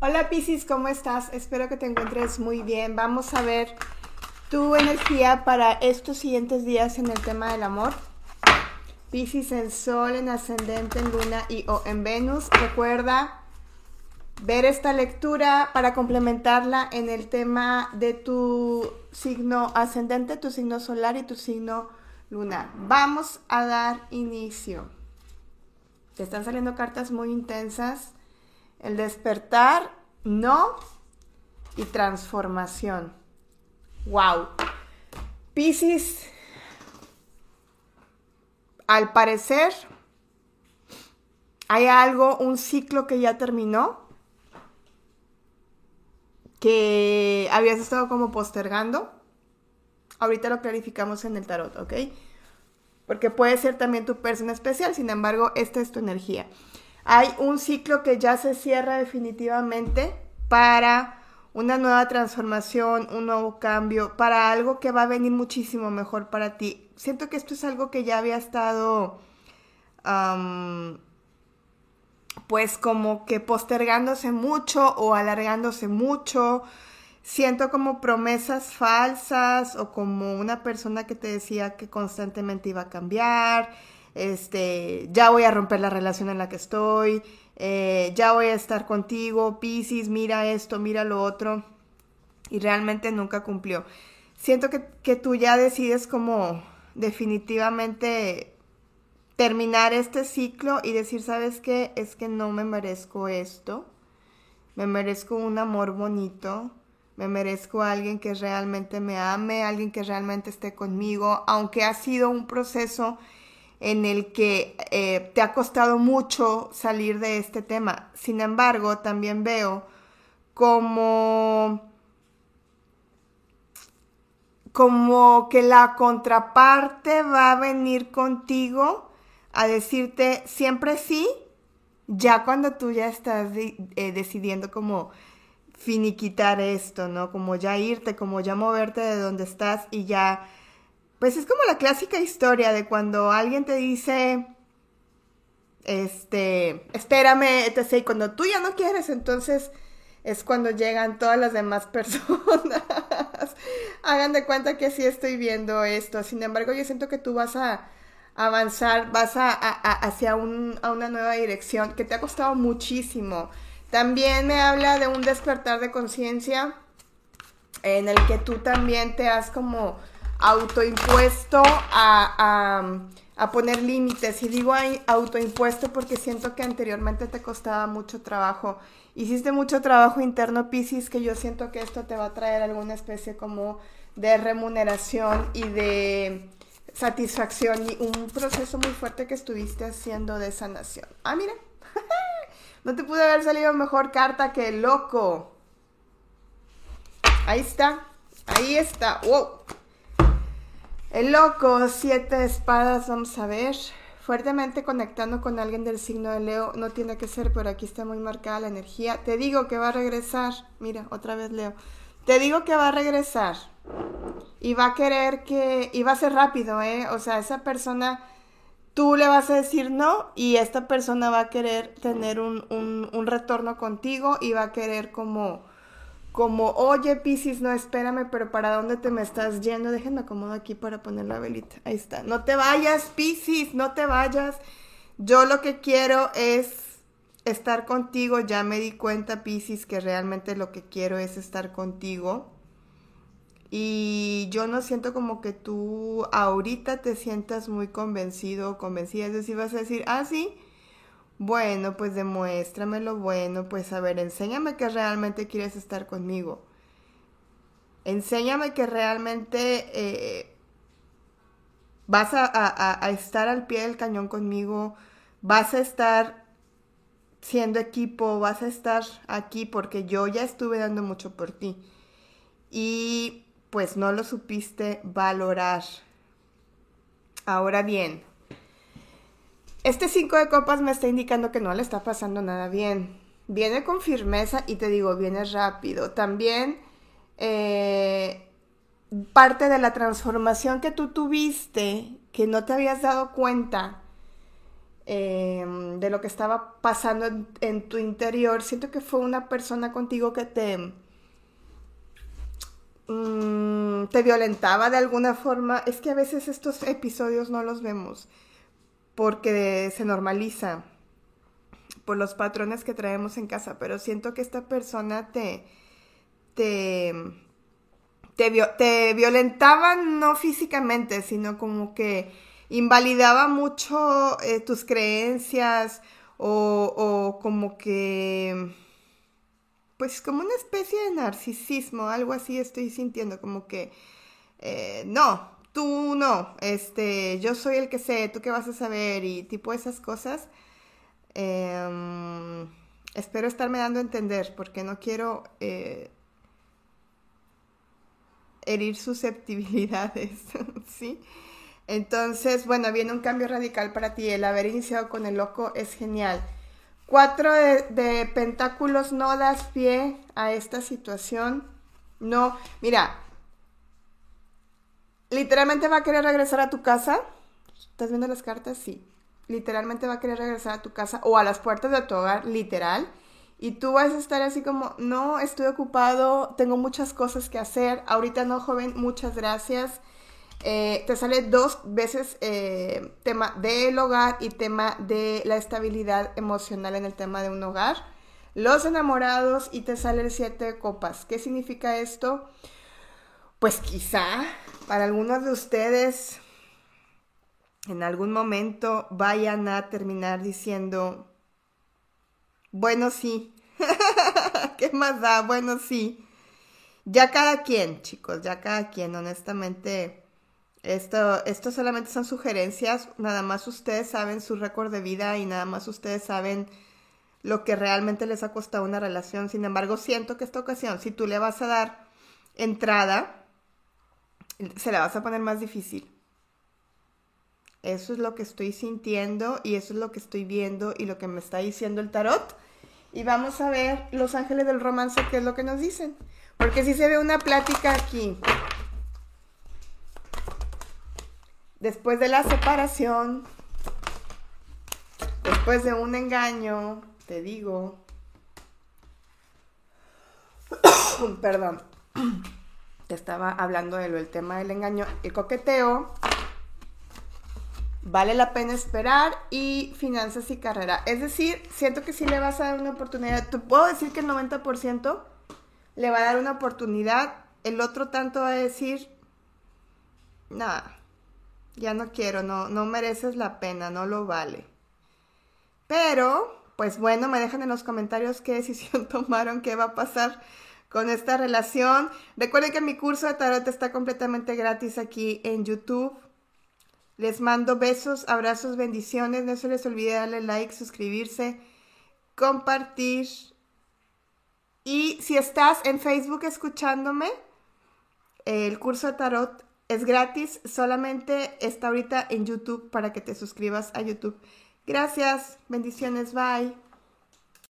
Hola Piscis, ¿cómo estás? Espero que te encuentres muy bien. Vamos a ver tu energía para estos siguientes días en el tema del amor. Piscis en Sol, en Ascendente, en Luna y o en Venus. Recuerda ver esta lectura para complementarla en el tema de tu signo ascendente, tu signo solar y tu signo lunar. Vamos a dar inicio. Te están saliendo cartas muy intensas. El despertar, no, y transformación. Wow. Piscis, al parecer, hay algo, un ciclo que ya terminó que habías estado como postergando. Ahorita lo clarificamos en el tarot, ¿ok? Porque puede ser también tu persona especial, sin embargo, esta es tu energía. Hay un ciclo que ya se cierra definitivamente para una nueva transformación, un nuevo cambio, para algo que va a venir muchísimo mejor para ti. Siento que esto es algo que ya había estado pues como que postergándose mucho o alargándose mucho. Siento como promesas falsas o como una persona que te decía que constantemente iba a cambiar, este, ya voy a romper la relación en la que estoy, eh, ya voy a estar contigo, Piscis, mira esto, mira lo otro, y realmente nunca cumplió. Siento que, que tú ya decides como definitivamente terminar este ciclo y decir, ¿sabes qué? Es que no me merezco esto. Me merezco un amor bonito. Me merezco a alguien que realmente me ame, alguien que realmente esté conmigo, aunque ha sido un proceso en el que eh, te ha costado mucho salir de este tema. Sin embargo, también veo como como que la contraparte va a venir contigo a decirte siempre sí, ya cuando tú ya estás eh, decidiendo como finiquitar esto, ¿no? Como ya irte, como ya moverte de donde estás y ya... Pues es como la clásica historia de cuando alguien te dice, este, espérame, etc. Y cuando tú ya no quieres, entonces es cuando llegan todas las demás personas. Hagan de cuenta que sí estoy viendo esto. Sin embargo, yo siento que tú vas a avanzar, vas a, hacia una nueva dirección que te ha costado muchísimo. También me habla de un despertar de conciencia en el que tú también te has como autoimpuesto a, a, poner límites. Y digo autoimpuesto porque siento que anteriormente te costaba mucho trabajo. Hiciste mucho trabajo interno, Pisces, que yo siento que esto te va a traer alguna especie como de remuneración y de satisfacción y un proceso muy fuerte que estuviste haciendo de sanación. Ah, mira, no te pude haber salido mejor carta que loco. Ahí está, ahí está. Wow. El loco, siete espadas, vamos a ver. Fuertemente conectando con alguien del signo de Leo, no tiene que ser, pero aquí está muy marcada la energía. Te digo que va a regresar. Mira, otra vez Leo. Te digo que va a regresar y va a querer que, y va a ser rápido, ¿eh? O sea, esa persona, tú le vas a decir no y esta persona va a querer tener un, un, retorno contigo y va a querer como, como, oye, Piscis, no, espérame, pero ¿para dónde te me estás yendo? Déjenme acomodo aquí para poner la velita. Ahí está. No te vayas, Piscis, no te vayas. Yo lo que quiero es estar contigo. Ya me di cuenta, Piscis, que realmente lo que quiero es estar contigo y yo no siento como que tú ahorita te sientas muy convencido o convencida. Es decir, vas a decir, ah, sí, bueno, pues demuéstramelo, bueno, pues a ver, enséñame que realmente quieres estar conmigo. Enséñame que realmente eh, vas a, a estar al pie del cañón conmigo, vas a estar siendo equipo, vas a estar aquí porque yo ya estuve dando mucho por ti. Y pues no lo supiste valorar. Ahora bien, este 5 de copas me está indicando que no le está pasando nada bien. Viene con firmeza y te digo, viene rápido. También eh, parte de la transformación que tú tuviste, que no te habías dado cuenta, em, de lo que estaba pasando en, tu interior. Siento que fue una persona contigo que te, mm, te violentaba de alguna forma. Es que a veces estos episodios no los vemos porque se normaliza por los patrones que traemos en casa, pero siento que esta persona te, te, te, violentaba no físicamente, sino como que invalidaba mucho eh, tus creencias o, como que, pues como una especie de narcisismo, algo así estoy sintiendo, como que, eh, no, tú no, este, yo soy el que sé, tú qué vas a saber y tipo esas cosas. Em, espero estarme dando a entender porque no quiero eh, herir susceptibilidades, ¿sí? Entonces, bueno, viene un cambio radical para ti. El haber iniciado con el loco es genial. Cuatro de, pentáculos no das pie a esta situación. No, mira, literalmente va a querer regresar a tu casa. ¿Estás viendo las cartas? Sí. Literalmente va a querer regresar a tu casa o a las puertas de tu hogar, literal. Y tú vas a estar así como, no, estoy ocupado, tengo muchas cosas que hacer. Ahorita no, joven, muchas gracias. Eh, te sale dos veces eh, tema del hogar y tema de la estabilidad emocional en el tema de un hogar. Los enamorados y te sale el siete de copas. ¿Qué significa esto? Pues quizá para algunos de ustedes en algún momento vayan a terminar diciendo, bueno, sí, ¿qué más da? Bueno, sí. Ya cada quien, chicos, ya cada quien, honestamente esto, esto solamente son sugerencias, nada más ustedes saben su récord de vida y nada más ustedes saben lo que realmente les ha costado una relación. Sin embargo, siento que esta ocasión, si tú le vas a dar entrada, se la vas a poner más difícil. Eso es lo que estoy sintiendo y eso es lo que estoy viendo y lo que me está diciendo el tarot. Y vamos a ver los ángeles del romance, qué es lo que nos dicen. Porque si se ve una plática aquí después de la separación, después de un engaño, te digo, perdón, te estaba hablando de del tema del engaño, el coqueteo, vale la pena esperar y finanzas y carrera. Es decir, siento que sí le vas a dar una oportunidad. Te puedo decir que el 90% le va a dar una oportunidad, el otro tanto va a decir, nada ya no quiero, no, no mereces la pena, no lo vale. Pero, pues bueno, me dejan en los comentarios qué decisión tomaron, qué va a pasar con esta relación. Recuerden que mi curso de tarot está completamente gratis aquí en YouTube. Les mando besos, abrazos, bendiciones. No se les olvide darle like, suscribirse, compartir. Y si estás en Facebook escuchándome, el curso de tarot es gratis, solamente está ahorita en YouTube para que te suscribas a YouTube. Gracias, bendiciones, bye.